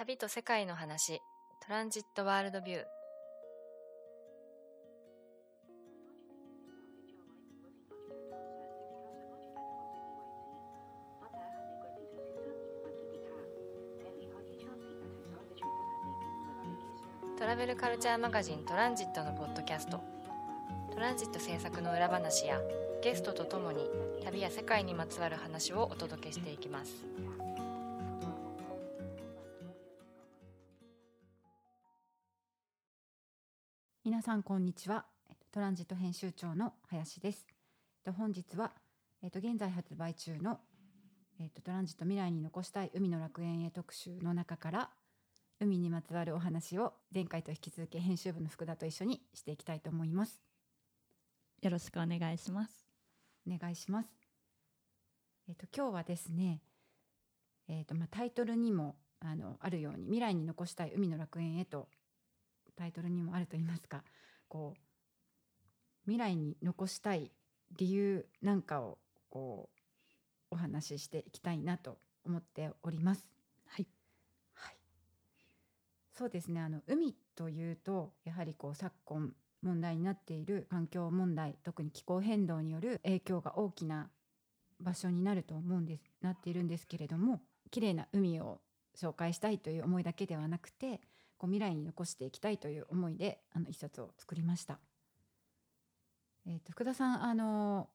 旅と世界の話。トランジットワールドビュー。トラベルカルチャーマガジントランジットのポッドキャスト。トランジット制作の裏話やゲストとともに旅や世界にまつわる話をお届けしていきます。さんこんにちは。えっとトランジット編集長の林です。えっと本日はえっと現在発売中のえっとトランジット未来に残したい海の楽園へ特集の中から海にまつわるお話を前回と引き続き編集部の福田と一緒にしていきたいと思います。よろしくお願いします。お願いします。えっと今日はですねえっとまあタイトルにもあのあるように未来に残したい海の楽園へとタイトルにもあると言いますかこう未来に残したい理由なんかをこうお話ししていきたいなと思っております。はい。はい、そうですねあの海というとやはりこう昨今問題になっている環境問題特に気候変動による影響が大きな場所になると思うんですなっているんですけれども綺麗な海を紹介したいという思いだけではなくてこう未来に残していきたいという思いであの一冊を作りました。えー、と福田さんあの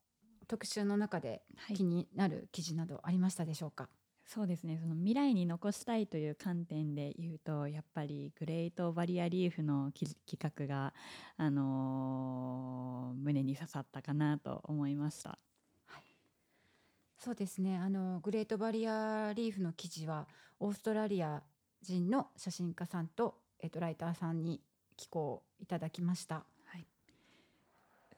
特集の中ではい気になる記事などありましたでしょうか？そうですね。その未来に残したいという観点で言うと、やっぱりグレートバリアリーフの企画があのー胸に刺さったかなと思いました。そうですねあのグレートバリアリーフの記事はオーストラリア人の写真家さんと、えっと、ライターさんに寄稿いただきました。はい。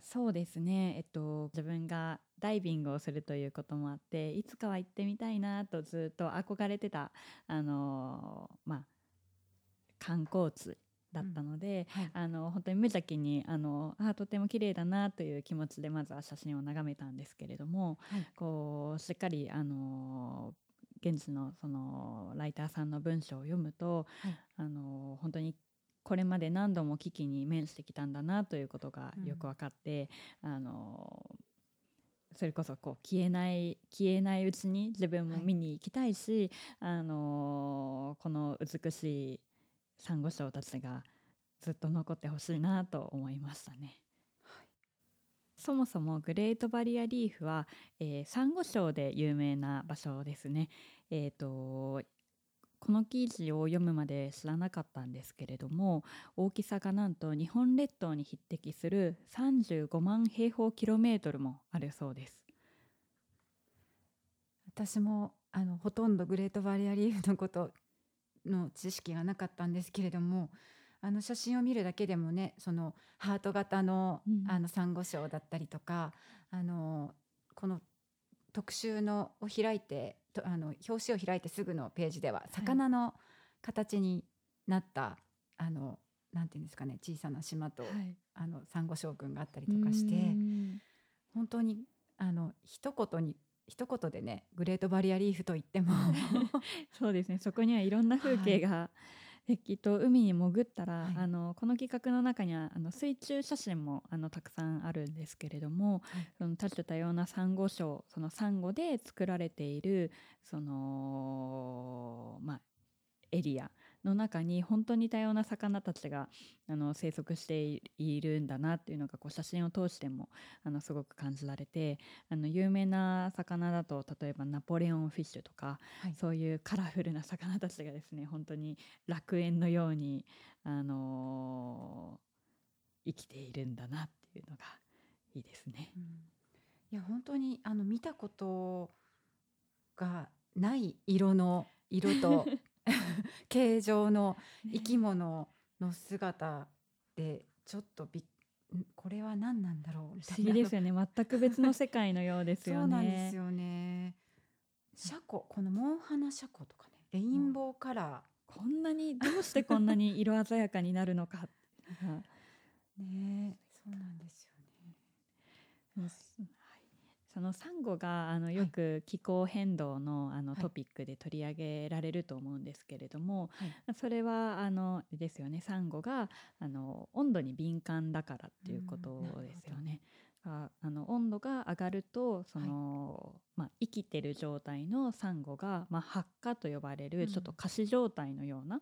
そうですね。えっと自分がダイビングをするということもあって、いつかは行ってみたいなとずっと憧れてたあのーまあ観光地だったので、はいあの本当に無邪気にあのあとても綺麗だなという気持ちでまずは写真を眺めたんですけれども、はいこうしっかりあの現地のそのライターさんの文章を読むと、はい。あの本当にこれまで何度も危機に面してきたんだなということがよく分かって、あのそれこそこう消えない消えないうちに自分も見に行きたいし、あのこの美しいサンゴ礁たちがずっと残ってほしいなと思いましたね。そもそもグレートバリアリーフは、えー、サンゴ礁で有名な場所ですね。えー、とこの記事を読むまで知らなかったんですけれども大きさがなんと日本列島に匹敵する35万平方キロメートルもあるそうです。私もあのほとんどグレートバリアリーフのことの知識がなかったんですけれどもあの写真を見るだけでもねそのハート型の,、うん。あのサンゴ礁だったりとかあのこの特集のを開いてとあの表紙を開いてすぐのページでは魚の形になった、あのなんていうんですかね小さな島と、あのサンゴ礁群があったりとかして。うん。本当にあの一言に一言でねグレートバリアリーフと言っても そうですね。そこにはいろんな風景が、できっと海に潜ったら、はい。あのこの企画の中にはあの水中写真もあのたくさんあるんですけれども、はい。その多種多様なサンゴ礁そのサンゴで作られているそのまあエリアの中に本当に多様な魚たちがあの生息しているんだなっていうのがこう写真を通してもあのすごく感じられてあの有名な魚だと例えばナポレオンフィッシュとかはいそういうカラフルな魚たちがですね本当に楽園のように、あのー生きているんだなっていうのがいいですね。うんいや本当にあの見たことがない色の色と 形状の生き物の姿でちょっとびっんこれは何なんだろう？み不たいな。思議ですよね。全く別の世界のようですよね。そうなんですよね。シャコこのモンハナシャコとかねレインボーカラこんなにどうしてこんなに色鮮やかになるのか。ねそうなんですよね。そのサンゴがあのよく気候変動のあのはい。トピックで取り上げられると思うんですけれども、はい。それはあのですよね。サンゴがあの温度に敏感だからっていうことですよね。ああの温度が上がるとその、まあ、生きてる状態のサンゴが、まあ、発火と呼ばれうん。るちょっと仮死状態のような、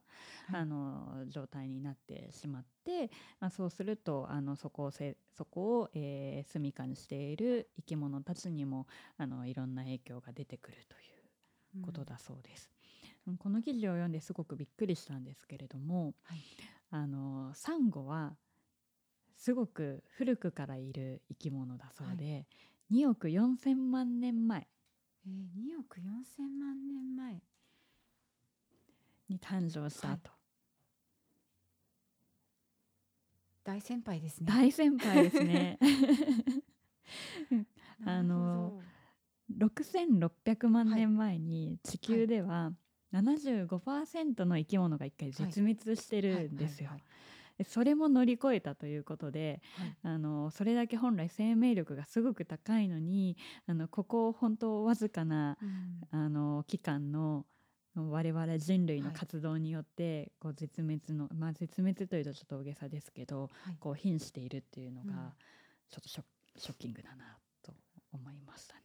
はい。あの状態になってしまって、まあ、そうするとあのそこをせそこを、えー、住処にしている生き物たちにもあのいろんな影響が出てくるということだそうです。うんこの記事を読んですごくびっくりしたんですけれども、はい。あのサンゴはすごく古くからいる生き物だそうで、2億4,000万年前。えー、2億4千万年前。に誕生したはいと、大先輩ですね。大先輩ですね。なるほど。6600万年前に地球では75%の生き物が一回絶滅してるんですよ。はい。でそれも乗り越えたということではい。あのそれだけ本来生命力がすごく高いのにあのここ本当わずかなうん。あの期間の我々人類のはい。活動によってこう絶滅の、まあ絶滅というとちょっと大げさですけどはい。こう瀕しているっていうのうん。がちょっとショッショッキングだなと思いましたね。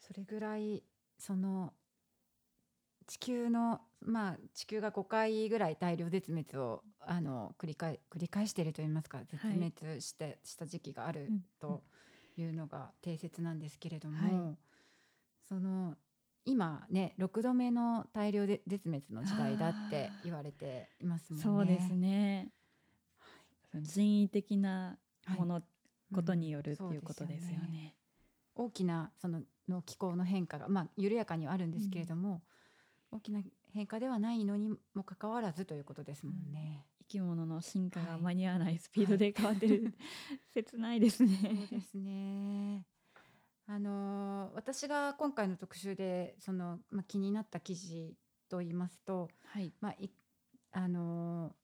それぐらいその地球のまあ地球が5回ぐらい大量絶滅をあの繰り返繰り返しているといいますか絶滅して、した時期があるうんというのが定説なんですけれども、はいその今ね6度目の大量で絶滅の時代だって言われていますもんね。そうですね。人為的なはいもの、ことによるっていうことですよね。大きなそのの気候の変化がまあ緩やかにはあるんですけれども、大きな変化ではないのにもかかわらずということですもんね。生き物の進化がはい間に合わないスピードで変わってる、切ないですね。そうですね。あのー私が今回の特集でその、まあ、気になった記事と言いますと、はい。まあいあのー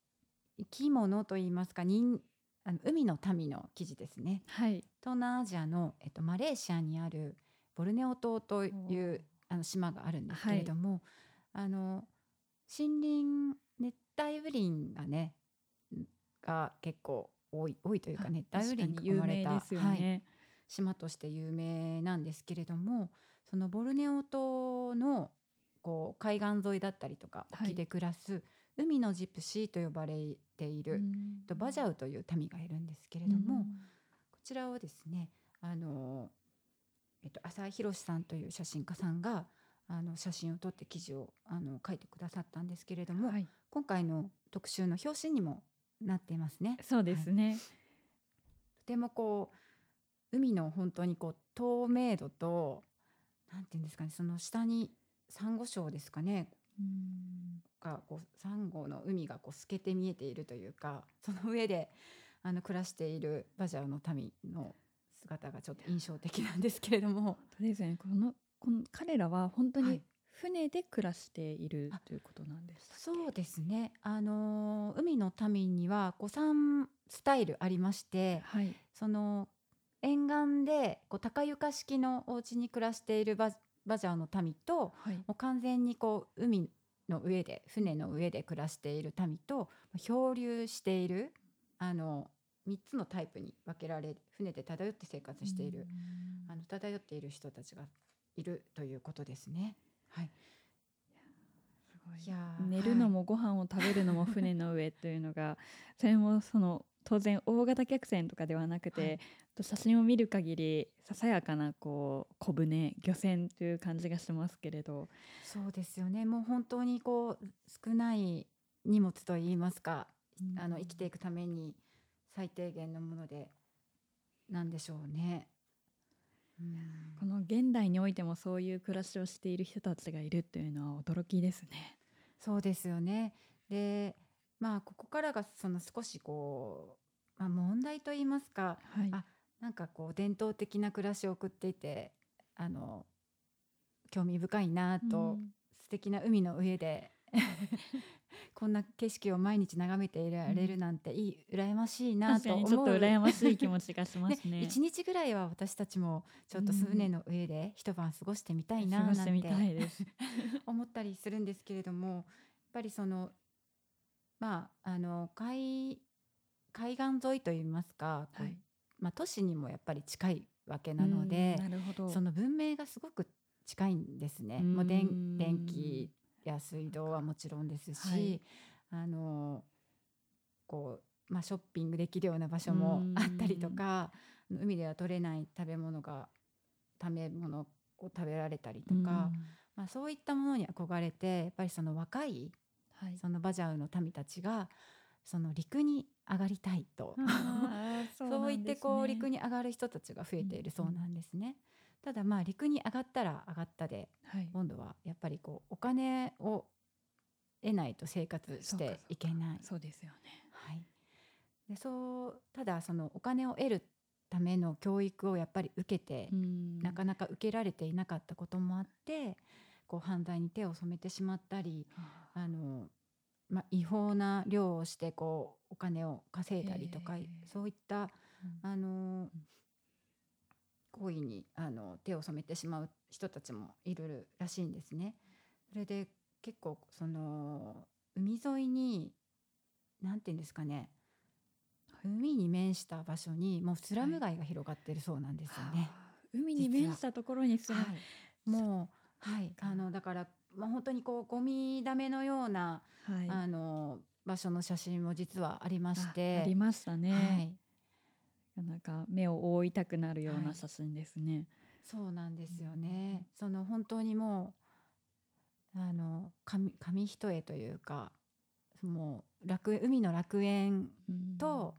生き物と言いますか人あの海の民の記事ですね。はい。東南アジアの、えっと、マレーシアにあるボルネオ島というあの島があるんですけれども、あの森林熱帯雨林がねが結構多い多いというか熱帯雨林に囲有まれた、名ですよはい、ね。島として有名なんですけれどもそのボルネオ島のこう海岸沿いだったりとかはい。沖で暮らす、海のジプシーと呼ばれている、うん。とバジャウという民がいるんですけれども、こちらをですねあの、えっと、浅井宏さんという写真家さんがあの写真を撮って記事をあの書いてくださったんですけれども、はい、今回の特集の表紙にもなっていますね。そうですね。とてもこう海の本当にこう透明度となんていうんですかねその下にサンゴ礁ですかねうんがこうサンゴの海がこう透けて見えているというかその上であの暮らしているバジャウの民の姿がちょっと印象的なんですけれども本当ですね。このこの彼らは本当にはい船で暮らしているあということなんです。そうですねあのー海の民にはこう3スタイルありましてはい。その沿岸でこう高床式のお家に暮らしているババジャーの民とはい。もう完全にこう海の上で船の上で暮らしている民と漂流しているあの3つのタイプに分けられ船で漂って生活している、うんあの漂っている人たちがいるということですね。はい、い。いやー寝るのもご飯を食べるのも船の上というのが、それもその当然大型客船とかではなくて、はい。と写真を見る限りささやかなこう小舟漁船という感じがしますけれど、そうですよね。もう本当にこう少ない荷物といいますか、あの生きていくために最低限のものでなんでしょうね。うんこの現代においてもそういう暮らしをしている人たちがいるというのは驚きですね。そうですよね。でまあここからがその少しこう、まあ、問題といいますかはい。あなんかこう伝統的な暮らしを送っていてあの興味深いなと、うん素敵な海の上でこんな景色を毎日眺めていられるなんていい、羨ましいなと思うにちょっと羨ましい気持ちがしますね。一日ぐらいは私たちもちょっと船の上で一晩過ごしてみたいな過なんて。思ったりするんですけれどもやっぱりそのまああの海海岸沿いといいますか、はい。まあ、都市にもやっぱり近いわけなのでうん。その文明がすごく近いんですね。うんもう電電気や水道はもちろんですし、はいあのこう、まあ、ショッピングできるような場所もあったりとか海では取れない食べ物が食べ物を食べられたりとか、うんまあ、そういったものに憧れてやっぱりその若いはい。そのバジャウの民たちがその陸に上がりたいと。そう言ってこう陸に。に上がる人たちが増えているそうなんですね。ただまあ陸に上がったら上がったではい。今度はやっぱりこうお金を得ないと生活していけない。そうですよね。はい、でそうただそのお金を得るための教育をやっぱり受けて、うん。なかなか受けられていなかったこともあってこう犯罪に手を染めてしまったりあ。あの、まあ、違法な漁をしてこうお金を稼いだりとかそういったうん。あの行為にあの手を染めてしまう人たちもいるらしいんですね。それで結構その海沿いに何て言うんですかね海に面した場所にもうスラム街が広がってるそうなんですよね。あー海に面したところにする。はい、もうはいあのだから、まあ、本当にこうゴミだめのような、はい。あの場所の写真も実はありましてあありましたね。はい、なんか目を覆いたくなるようはない写真ですね。そうなんですよね。その本当にもうあの紙紙一重というかもう楽海の楽園うんと、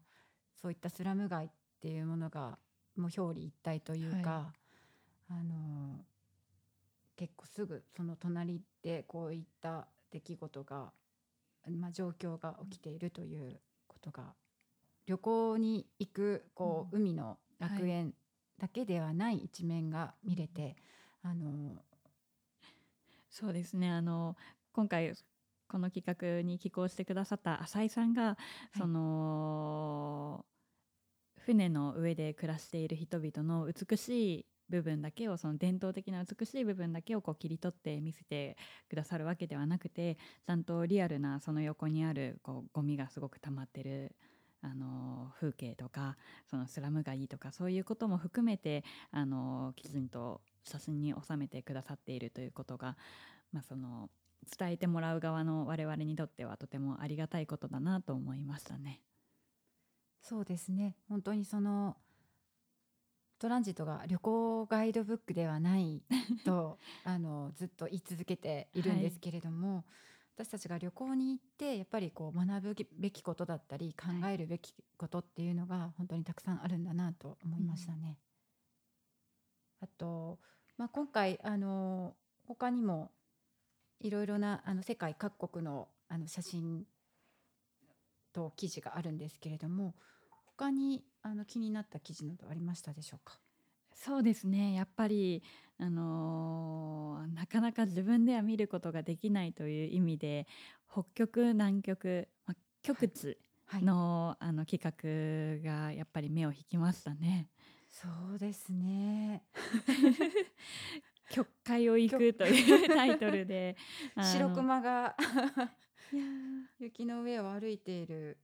そういったスラム街っていうものがもう表裏一体というか、あの結構すぐその隣でこういった出来事が、まあ、状況が起きているということが旅行に行くこう、海の楽園だけではない一面が見れて、あのそうですね。あの今回この企画に寄稿してくださった浅井さんが、い。その船の上で暮らしている人々の美しい部分だけをその伝統的な美しい部分だけをこう切り取って見せてくださるわけではなくてちゃんとリアルなその横にあるこうゴミがすごく溜まってるあの風景とかそのスラム街とかそういうことも含めてあのきちんと写真に収めてくださっているということが、まあ、その伝えてもらう側の我々にとってはとてもありがたいことだなと思いましたね。そうですね本当にそのトランジットが旅行ガイドブックではないと あのずっと言い続けているんですけれども、私たちが旅行に行ってやっぱりこう学ぶべきことだったり考えるべきことっていうのが本当にたくさんあるんだなと思いましたね。あと、まあ、今回あの他にもいろいろなあの世界各国のあの写真と記事があるんですけれども他にあの気になった記事などありましたでしょうか？そうですね。やっぱり、あのーなかなか自分では見ることができないという意味で北極南極、まあ、極地はい。の,、あの企画がやっぱり目を引きましたね。そうですね。極海を行くというタイトルで白熊がいや 雪の上を歩いている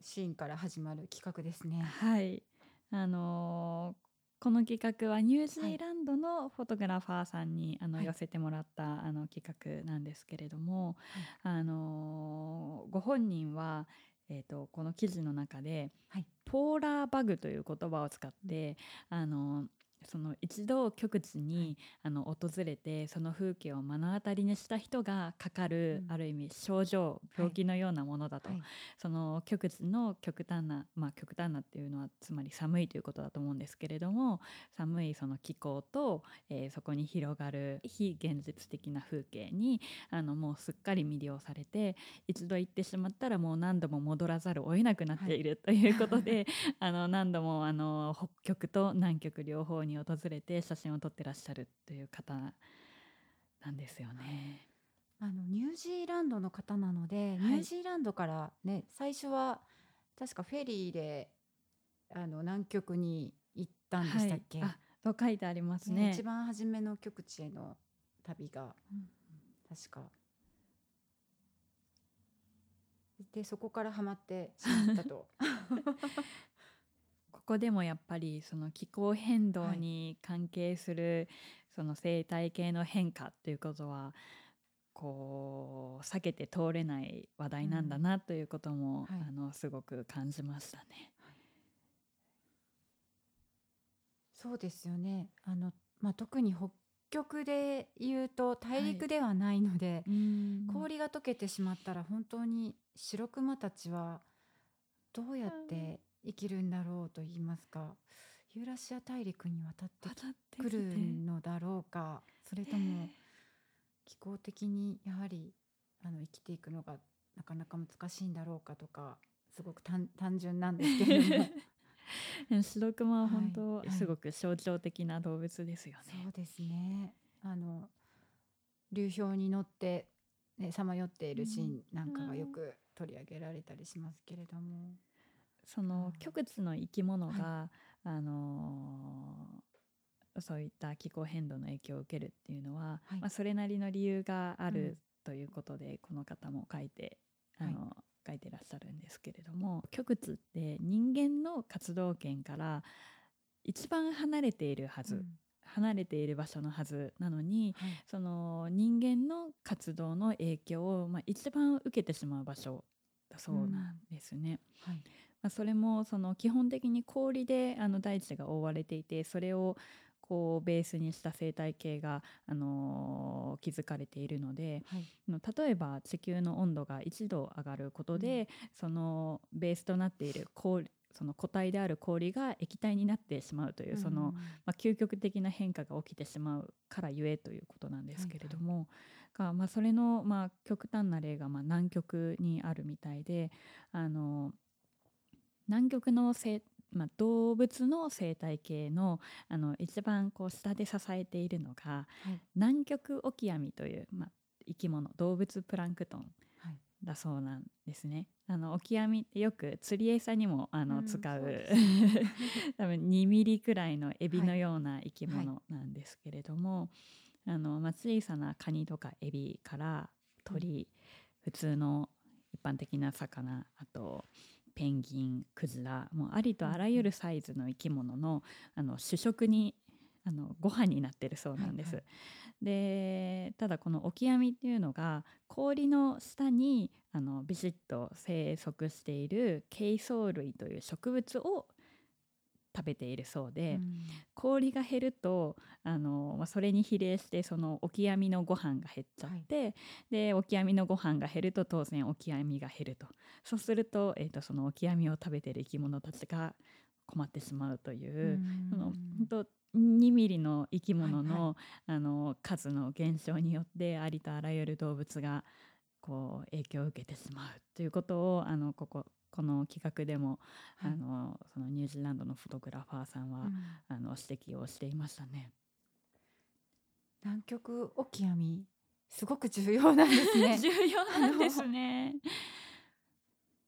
シーンから始まる企画ですね。ーはい。あのーこの企画はニュージーランドのフォトグラファーさんに、あのはい。寄せてもらったあの企画なんですけれども、あのーご本人は、えー、とこの記事の中で、はい。ポーラーバグという言葉を使って、あのその一度極地に、あの訪れてその風景を目の当たりにした人がかかる、うん。ある意味症状病気のようなものだと、はい。その極地の極端なまあ極端なっていうのはつまり寒いということだと思うんですけれども寒いその気候と、えーそこに広がる非現実的な風景にあのもうすっかり魅了されて一度行ってしまったらもう何度も戻らざるを得なくなっている、ということであの何度もあの北極と南極両方に訪れて写真を撮ってらっしゃるという方なんですよね。あのニュージーランドの方なので、い。ニュージーランドからね最初は確かフェリーであの南極に行ったんでしたっけ、はい、あと書いてありますね。ね一番初めの極地への旅が、うん。確か。でそこからハマってしまったと。こ こでもやっぱりその気候変動に関係するその生態系の変化っていうことはこう避けて通れない話題なんだなということも、はい。あのすごく感じましたね。そうですよね。あの、まあ、特に北極で言うと大陸ではないので、氷が溶けてしまったら本当に白クマたちはどうやって生きるんだろうと言いますか。ユーラシア大陸に渡って渡ってくるのだろうか。それとも気候的にやはりあの生きていくのがなかなか難しいんだろうかとかすごく単単純なんですけれども。白クマは本当、はいはい。すごく象徴的な動物ですよね。そうですね。あの流氷に乗ってねさまよっているシーンなんかがよく取り上げられたりしますけれども、そのうん極地の生き物が、あのーそういった気候変動の影響を受けるっていうのは、はい。まあ、それなりの理由があうん。るということで、この方も書いてあの、書いてらっしゃるんですけれども極地って人間の活動圏から一番離れているはず、うん。離れている場所のはずなのにはい。その人間の活動の影響を、まあ、一番受けてしまう場所だそうなんですね。はいまあ、それもその基本的に氷であの大地が覆われていてそれをこうベースにした生態系が、あのー築かれているのではい。例えば地球の温度が1度上がることで、そのベースとなっている氷その固体である氷が液体になってしまうという、そのうんまあ、究極的な変化が起きてしまうからゆえということなんですけれども、がまあ、それの、まあ、極端な例が、まあ、南極にあるみたいであの南極のせ、まあ、動物の生態系のあの一番こう下で支えているのがはい。南極オキアミという、まあ、生き物動物プランクトンはい。だそうなんですね。あのオキアミってよく釣り餌にもあの、うん使うそうです。多分2ミリくらいのエビはいのような生き物なんですけれども、あのまあ、小さなカニとかエビから鳥、普通の一般的な魚あとペンギンクジラもうありとあらゆるサイズの生き物のあの主食にあのご飯になってるそうなんです。はいはいでただこのオキアミっていうのが氷の下にあのビシッと生息しているケイソウ類という植物を食べているそうで、うん。氷が減るとあの、まあ、それに比例してそのオキアミのご飯が減っちゃって、でオキアミのご飯が減ると当然オキアミが減ると。そうすると,、えー、とそのオキアミを食べている生き物たちが困ってしまうという。その本当2ミリの生き物の,、はい。あの数の減少によってありとあらゆる動物がこう影響を受けてしまうということをあのこここの企画でも、はい。あのそのニュージーランドのフォトグラファーさんは、うん。あの指摘をしていましたね。南極オキアミすごく重要なんですね。重要なんですね。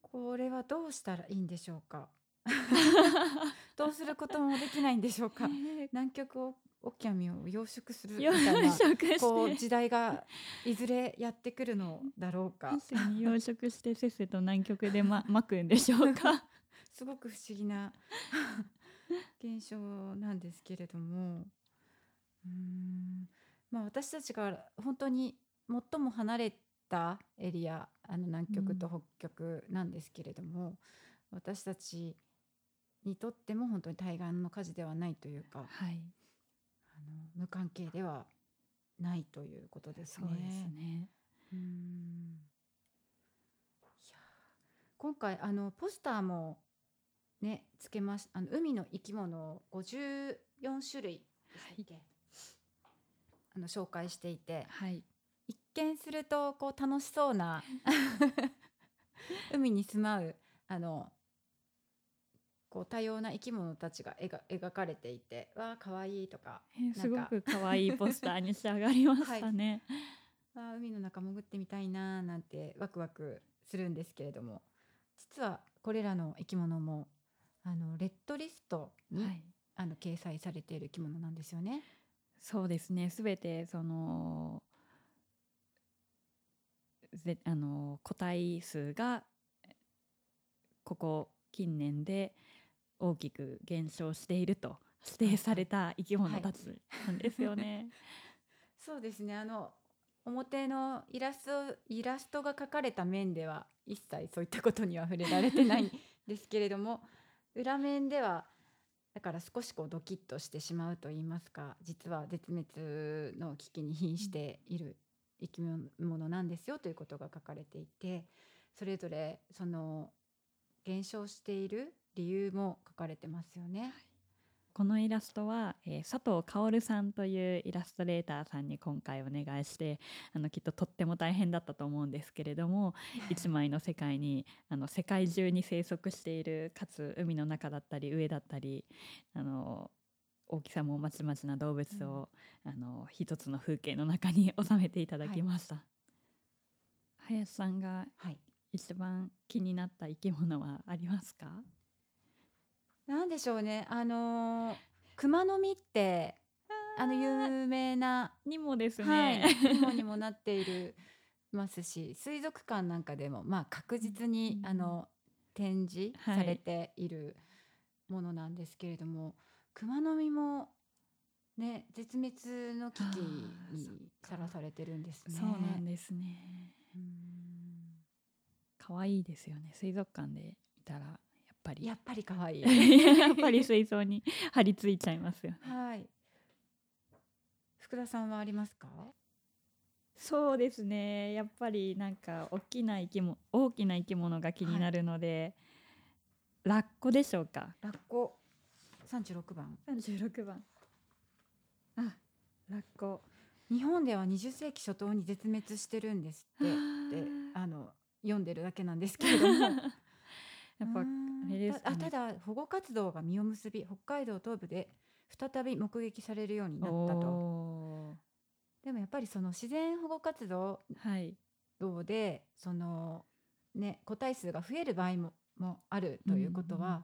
これはどうしたらいいんでしょうか。どうすることもできないんでしょうか。南極オキアミを養殖するみ養たいな殖して。こう時代がいずれやってくるのだろうか。養殖してせっせと南極でま まくんでしょうか。すごく不思議な 現象なんですけれども。うーん。まあ私たちが本当に最も離れたエリアあの南極と北極なんですけれども、私たちにとっても本当に対岸の火事ではないというか。はい、あの無関係ではないということですね。そうですね。ういやー。今回あのポスターもねつけましあの海の生き物を54種類でしたっけ？あの紹介していて。はい、一見するとこう楽しそうな 海に住まうあのこう多様な生き物たちが描描かれていてわあ可愛いとかえーすごなんか。く可愛いポスターに仕上がりましたね。あー海の中潜ってみたいなーなんてワクワクするんですけれども。実はこれらの生き物もあのレッドリストに、はい。あの掲載されている生き物なんですよね。そうですね。すべてそのぜあの個体数がここ近年で大きく減少していると指定された生き物たちなんですよね。そうですねあの表のイラストイラストが描かれた面では一切そういったことには触れられてないんですけれども 裏面ではだから少しこうドキッとしてしまうと言いますか実は絶滅の危機に瀕している生き物なんですよということが書かれていてそれぞれその減少している理由も書かれてますよね。このイラストは、えー佐藤薫さんというイラストレーターさんに今回お願いしてあのきっととっても大変だったと思うんですけれども一枚の世界にあの世界中に生息しているかつ海の中だったり上だったりあの大きさもまちまちな動物を、あの一つの風景の中に収めていただきました。林さんがはい。一番気になった生き物はありますか？なんでしょうねあのー熊の実ってあの有名な、にもですはいね。、にもにもなっているますし水族館なんかでもまあ確実に、うんあの展示はいされているものなんですけれども、熊の実もね絶滅の危機にかさらされてるんですね。そうなんですね。うん可愛いですよね。水族館で見たらぱりやっぱり可愛い。やっぱり水槽に 張り付いちゃいますよね。はい。福田さんはありますか？そうですね。やっぱりなんか大きな生き物大きな生き物が気になるので、ラッコでしょうか？ラッコ三十六番。三十六番。あ、ラッコ。日本では20世紀初頭に絶滅してるんですってあの読んでるだけなんですけれども やっぱあれですかね。たあただ保護活動が実を結び北海道東部で再び目撃されるようになったと。おでもやっぱりその自然保護活動ーはい。ででそのね個体数が増える場合ももあるということは、うん。やっ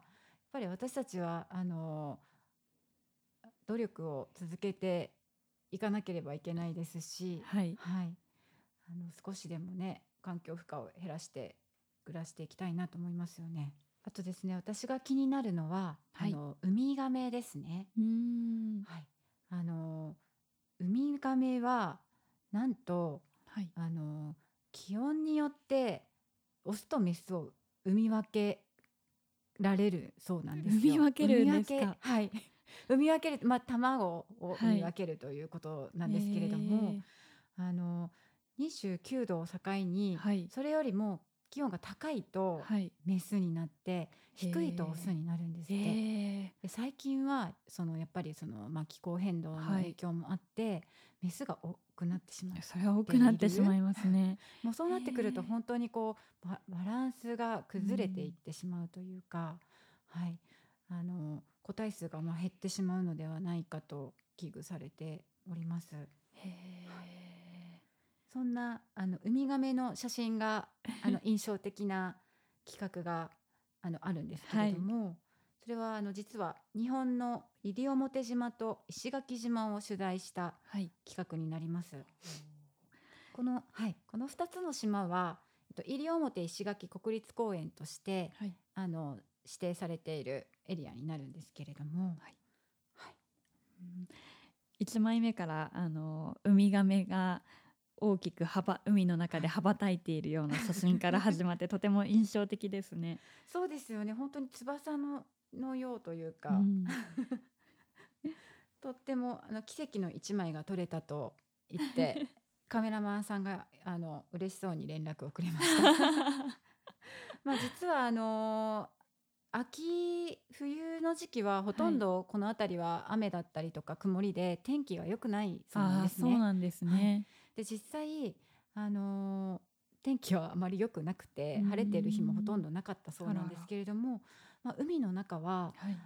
ぱり私たちはあの努力を続けていかなければいけないですし、はい。はい、あの少しでもね環境負荷を減らして暮らしていきたいなと思いますよね。あとですね私が気になるのは、はいあのウミガメですね。うーん。はい、あのウミガメはなんとはい。あの気温によってオスとメスを産み分けられるそうなんですよ。産み分けるんですか？はい。産み分けるまあ卵を産み分けるということなんですけれども、あの29度を境に、はいそれよりも気温が高いとはい。メスになってへー低いとオスになるんですって。えで最近はそのやっぱりその、まあ、気候変動のはい影響もあって、メスが多くなってしまうー、それは多くなってしまいますね。もうそうなってくると本当にこうババランスが崩れていってしまうというか、はい、あの個体数がまあ減ってしまうのではないかと危惧されております。へそんなあのウミガメの写真があの 印象的な企画があのあるんですけれども、それはあの実は日本の西表島と石垣島を取材したはい。企画になります。このはい。この2つの島は、えっと、西表石垣国立公園としてはい。あの指定されているエリアになるんですけれども、はい。はい。一枚目からあのウミガメが大きく羽ば海の中で羽ばたいているような写真から始まってとても印象的ですね。そうですよね本当に翼ののようというか、うん とってもあの奇跡の一枚が撮れたと言って カメラマンさんがあの嬉しそうに連絡をくれました。まあ実はあの秋冬の時期はほとんどこの辺りは雨だったりとか曇りで天気が良くないそうなんですね。そうなんですね。で実際あの天気はあまり良くなくてうん晴れてる日もほとんどなかったそうなんですけれども、まあ、海の中ははい。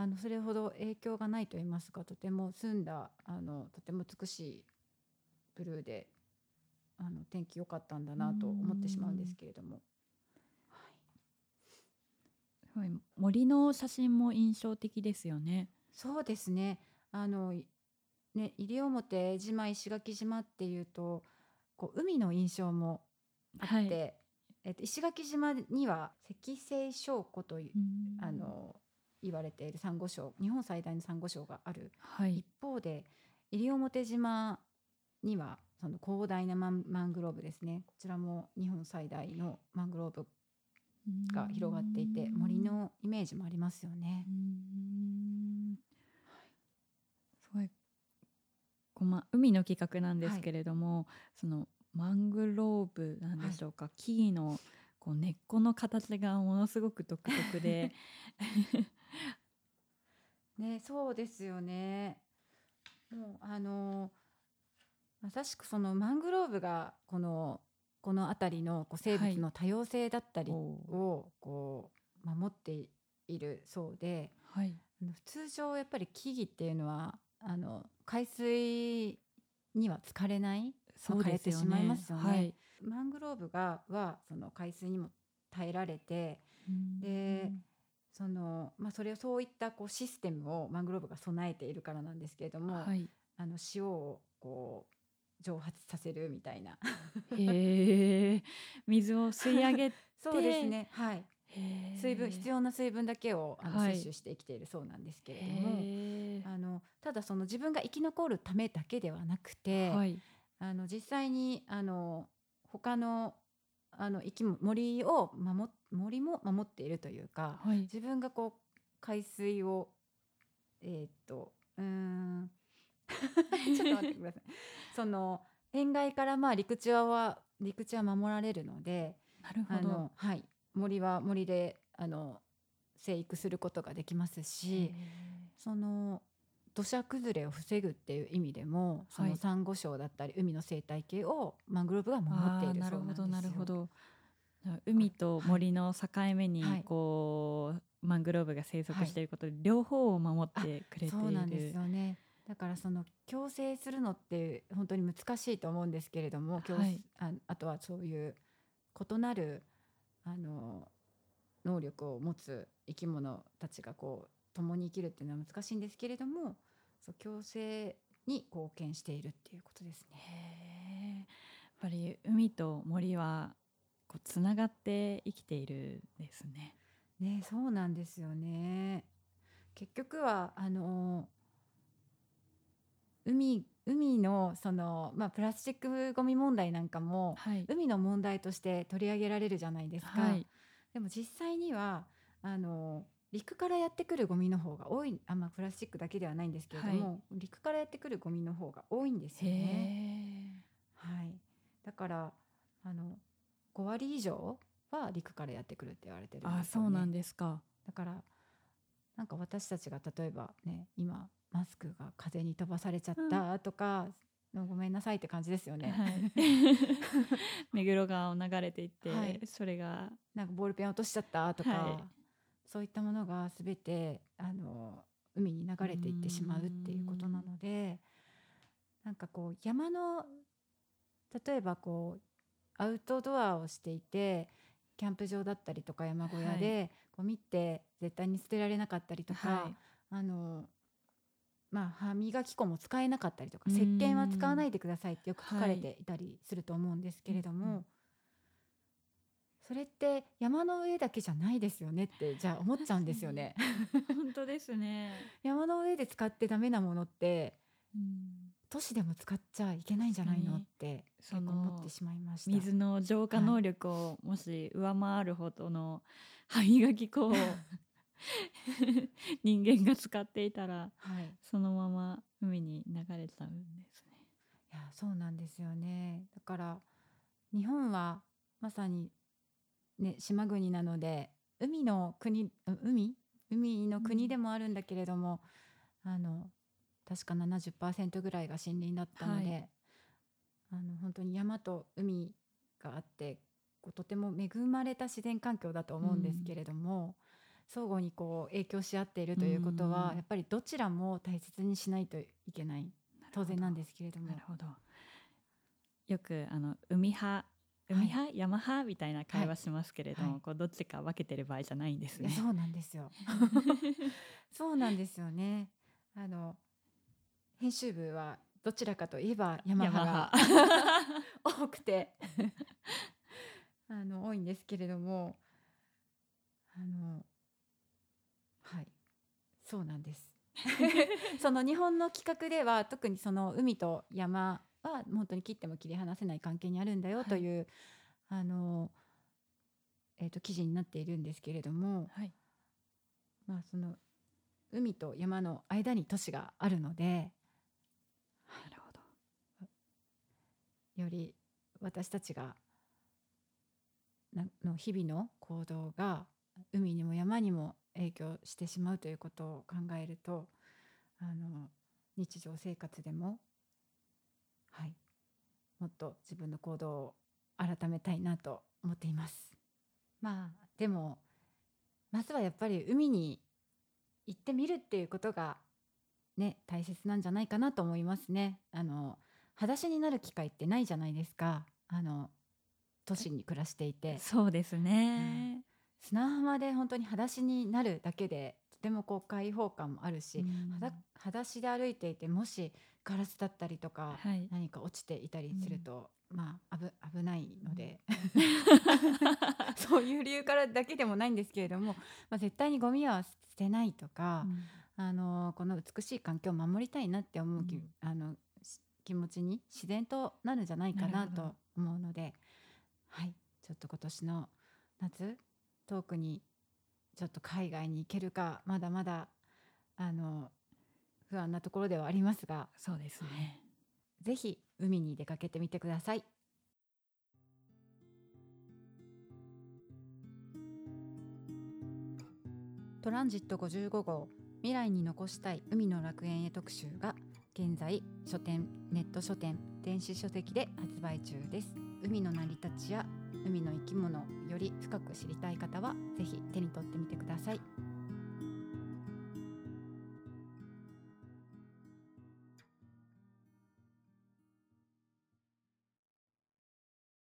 あのそれほど影響がないと言いますかとても澄んだあのとても美しいブルーであの天気良かったんだなと思ってしまうんですけれども。すごい森の写真も印象的ですよね。そうですね。あのいね西表島石垣島っていうとこう海の印象もあって、はいえっと石垣島には赤星礁湖という、あの言われているサンゴ礁日本最大のサンゴ礁があるはい。一方で西表島にはその広大なマンマングローブですね。こちらも日本最大のマングローブが広がっていて森のイメージもありますよね。う。ん。すごいこう、ま、海の企画なんですけれども、そのマングローブなんでしょうか、木々のこう根っこの形がものすごく独特で。ねそうですよね。もうあのまさしくそのマングローブがこのこの辺りのこう生物の多様性だったりおをこう守っているそうではい。通常やっぱり木々っていうのはあの海水には浸かれないそうれてしまいますよね。はい。マングローブがはその海水にも耐えられてでその、まあ、それをそういったこうシステムをマングローブが備えているからなんですけれども、はい。あの塩をこう蒸発させるみたいな。へえ水を吸い上げそうですね。はい水分必要要な水分だけをあの、はい摂取して生きているそうなんですけれどもへあのただその自分が生き残るためだけではなくて、えはい。あの実際にあの他のあの生き物森を守っ森も守っているというかはい。自分がこう海水をえーっとうーん。ちょっと待ってください。その塩害からまあ陸地は陸地は守られるのであなるほど。のはい森は森であの生育することができますしその土砂崩れを防ぐっていう意味でもそはい。のサンゴ礁だったり海の生態系をマングローブが守っているあーなるほそうなんですよ。どなるほど。海と森の境目にはいこう、マングローブが生息はいしていることで、両方を守ってくれている。そうなんですよね。だからその共生するのって本当に難しいと思うんですけれども、共はい。ああとはそういう異なるあの能力を持つ生き物たちがこう共に生きるっていうのは難しいんですけれども、そう共生に貢献しているっていうことですね。やっぱり海と森はこうつながって生きているんですね。ね、そうなんですよね。結局はあの海海のそのまあプラスチックごみ問題なんかもはい、海の問題として取り上げられるじゃないですか。はい、でも実際にはあの陸からやってくるゴミの方が多いあ、まあ、プラスチックだけではないんですけれども、陸からやってくるゴミの方が多いんですよね。へはい、だからあの5割以上は陸からやってくるって言われてるんですよね。そうなんですか。だからなんか私たちが例えばね今マスクが風に飛ばされちゃったとか、ごめんなさいって感じですよね。はい、目黒川を流れていって、はい。それが。なんかボールペン落としちゃったとか、はい。そういったものが全てあの海に流れていってしまうっていうことなのでなんかこう山の例えばこうアウトドアをしていてキャンプ場だったりとか山小屋で、ゴミって絶対に捨てられなかったりとか、はい。あのまあ歯磨き粉も使えなかったりとかうん石鹸は使わないでくださいってよく書かれていたりすると思うんですけれども、うんうんそれって山の上だけじゃないですよねってじゃあ思っちゃうんですよね。本当ですね。山の上で使ってダメなものってうん。都市でも使っちゃいけないんじゃないのって思ってしまいました。水の浄化能力をもし上回るほどの歯磨き粉を 人間が使っていたらはい、そのまま海に流れちゃうんですね。いやそうなんですよね。だから日本はまさに、ね、島国なので海の国う海？海の国でもあるんだけれども、あの確か70%ぐらいが森林だったので、はい。あの本当に山と海があってこうとても恵まれた自然環境だと思うんですけれども、相互にこう影響し合っているということは、うん。やっぱりどちらも大切にしないといけない。当然なんですけれども。なるほど。よくあの海派海派、山派？みたいな会話しますけれども、はい。こうどっちか分けてる場合じゃないんですね。そうなんですよ。そうなんですよね。あの編集部はどちらかといえば山山派が派。多くてあの多いんですけれどもあのはいそうなんです。その日本の企画では特にその海と山は本当に切っても切り離せない関係にあるんだよという、あの、えー、と記事になっているんですけれども、はい、まあ、その海と山の間に都市があるのでなるほど。より私たちがなの日々の行動が海にも山にも影響してしまうということを考えるとあの日常生活でも、はい、もっと自分の行動を改めたいなと思っています。まあでもまずはやっぱり海に行ってみるっていうことがね大切なんじゃないかなと思いますね。あの裸足になる機会ってないじゃないですかあの都市に暮らしていてそうですね。砂浜で本当に裸足になるだけでとてもこう開放感もあるし、うん。裸裸足で歩いていてもしガラスだったりとか、はい。何か落ちていたりすると、まあ危危ないので、そういう理由からだけでもないんですけれども、まあ、絶対にゴミは捨てないとか、あのこの美しい環境を守りたいなって思うき、うん。あのし気持ちに自然となるんじゃないかなと思うのではい。ちょっと今年の夏遠くにちょっと海外に行けるかまだまだあの不安なところではありますがそうですね。ぜひ海に出かけてみてください。トランジット55号未来に残したい海の楽園へ特集が現在書店ネット書店電子書籍で発売中です海の成り立ちや海の生き物をより深く知りたい方はぜひ手に取ってみてください。